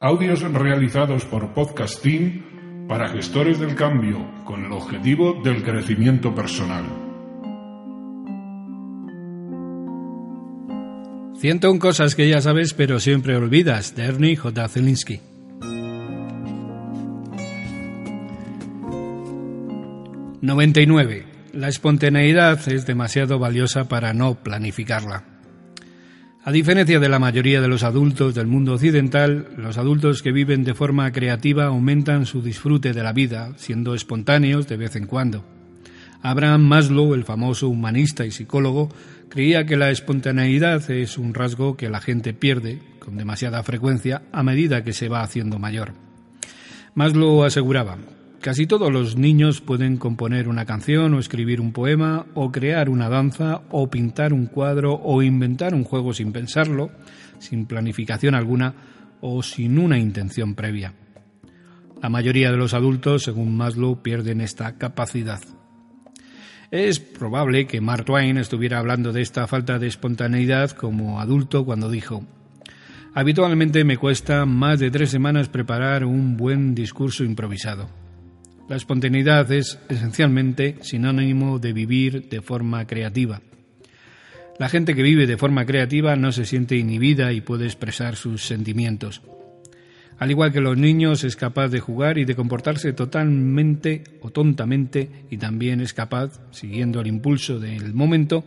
Audios realizados por Podcast Team para gestores del cambio con el objetivo del crecimiento personal. 101 cosas que ya sabes pero siempre olvidas, de Ernie J. Zelinsky. ...99. La espontaneidad es demasiado valiosa para no planificarla. A diferencia de la mayoría de los adultos del mundo occidental, los adultos que viven de forma creativa aumentan su disfrute de la vida, siendo espontáneos de vez en cuando. Abraham Maslow, el famoso humanista y psicólogo, creía que la espontaneidad es un rasgo que la gente pierde con demasiada frecuencia a medida que se va haciendo mayor. Maslow aseguraba, Casi todos los niños pueden componer una canción o escribir un poema o crear una danza o pintar un cuadro o inventar un juego sin pensarlo, sin planificación alguna o sin una intención previa. La mayoría de los adultos, según Maslow, pierden esta capacidad. Es probable que Mark Twain estuviera hablando de esta falta de espontaneidad como adulto cuando dijo Habitualmente me cuesta más de tres semanas preparar un buen discurso improvisado. La espontaneidad es esencialmente sinónimo de vivir de forma creativa. La gente que vive de forma creativa no se siente inhibida y puede expresar sus sentimientos. Al igual que los niños, es capaz de jugar y de comportarse totalmente o tontamente y también es capaz, siguiendo el impulso del momento,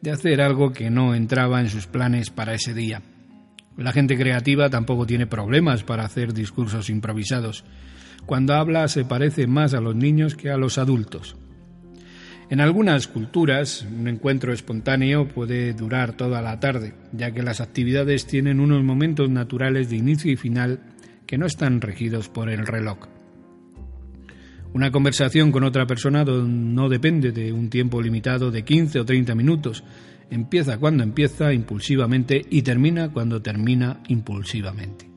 de hacer algo que no entraba en sus planes para ese día. La gente creativa tampoco tiene problemas para hacer discursos improvisados. Cuando habla se parece más a los niños que a los adultos. En algunas culturas, un encuentro espontáneo puede durar toda la tarde, ya que las actividades tienen unos momentos naturales de inicio y final que no están regidos por el reloj. Una conversación con otra persona no depende de un tiempo limitado de 15 o 30 minutos. Empieza cuando empieza impulsivamente y termina cuando termina impulsivamente.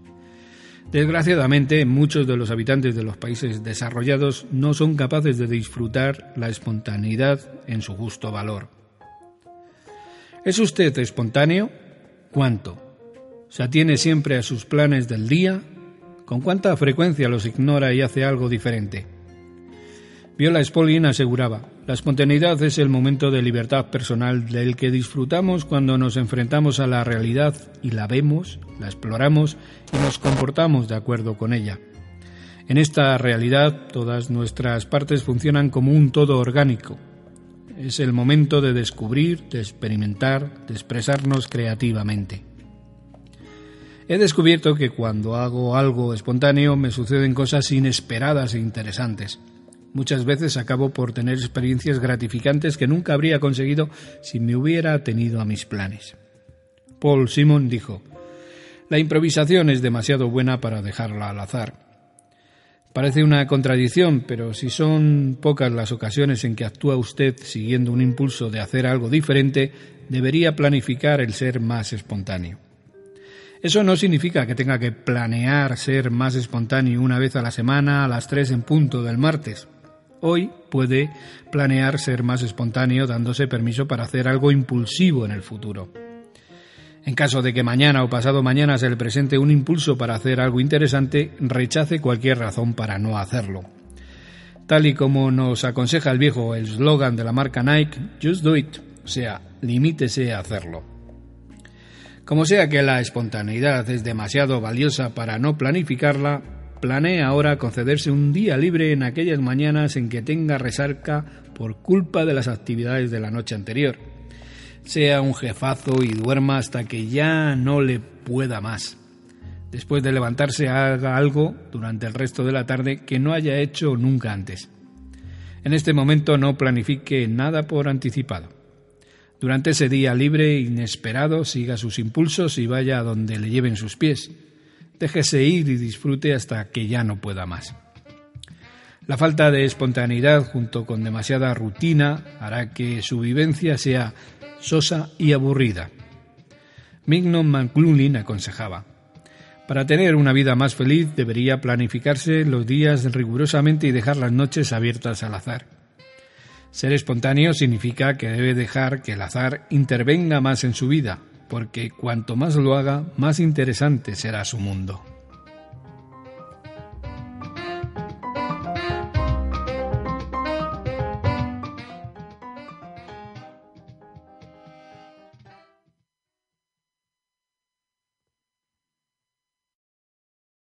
Desgraciadamente, muchos de los habitantes de los países desarrollados no son capaces de disfrutar la espontaneidad en su justo valor. ¿Es usted espontáneo? ¿Cuánto? ¿Se atiene siempre a sus planes del día? ¿Con cuánta frecuencia los ignora y hace algo diferente? Viola Spolin aseguraba, la espontaneidad es el momento de libertad personal del que disfrutamos cuando nos enfrentamos a la realidad y la vemos, la exploramos y nos comportamos de acuerdo con ella. En esta realidad todas nuestras partes funcionan como un todo orgánico. Es el momento de descubrir, de experimentar, de expresarnos creativamente. He descubierto que cuando hago algo espontáneo me suceden cosas inesperadas e interesantes. Muchas veces acabo por tener experiencias gratificantes que nunca habría conseguido si me hubiera tenido a mis planes. Paul Simon dijo, La improvisación es demasiado buena para dejarla al azar. Parece una contradicción, pero si son pocas las ocasiones en que actúa usted siguiendo un impulso de hacer algo diferente, debería planificar el ser más espontáneo. Eso no significa que tenga que planear ser más espontáneo una vez a la semana a las tres en punto del martes. Hoy puede planear ser más espontáneo dándose permiso para hacer algo impulsivo en el futuro. En caso de que mañana o pasado mañana se le presente un impulso para hacer algo interesante, rechace cualquier razón para no hacerlo. Tal y como nos aconseja el viejo eslogan de la marca Nike, Just Do It, o sea, limítese a hacerlo. Como sea que la espontaneidad es demasiado valiosa para no planificarla, planea ahora concederse un día libre en aquellas mañanas en que tenga resarca por culpa de las actividades de la noche anterior. Sea un jefazo y duerma hasta que ya no le pueda más. Después de levantarse haga algo durante el resto de la tarde que no haya hecho nunca antes. En este momento no planifique nada por anticipado. Durante ese día libre inesperado siga sus impulsos y vaya a donde le lleven sus pies déjese ir y disfrute hasta que ya no pueda más. La falta de espontaneidad junto con demasiada rutina hará que su vivencia sea sosa y aburrida. Mignon McLuhan aconsejaba, para tener una vida más feliz debería planificarse los días rigurosamente y dejar las noches abiertas al azar. Ser espontáneo significa que debe dejar que el azar intervenga más en su vida, porque cuanto más lo haga, más interesante será su mundo.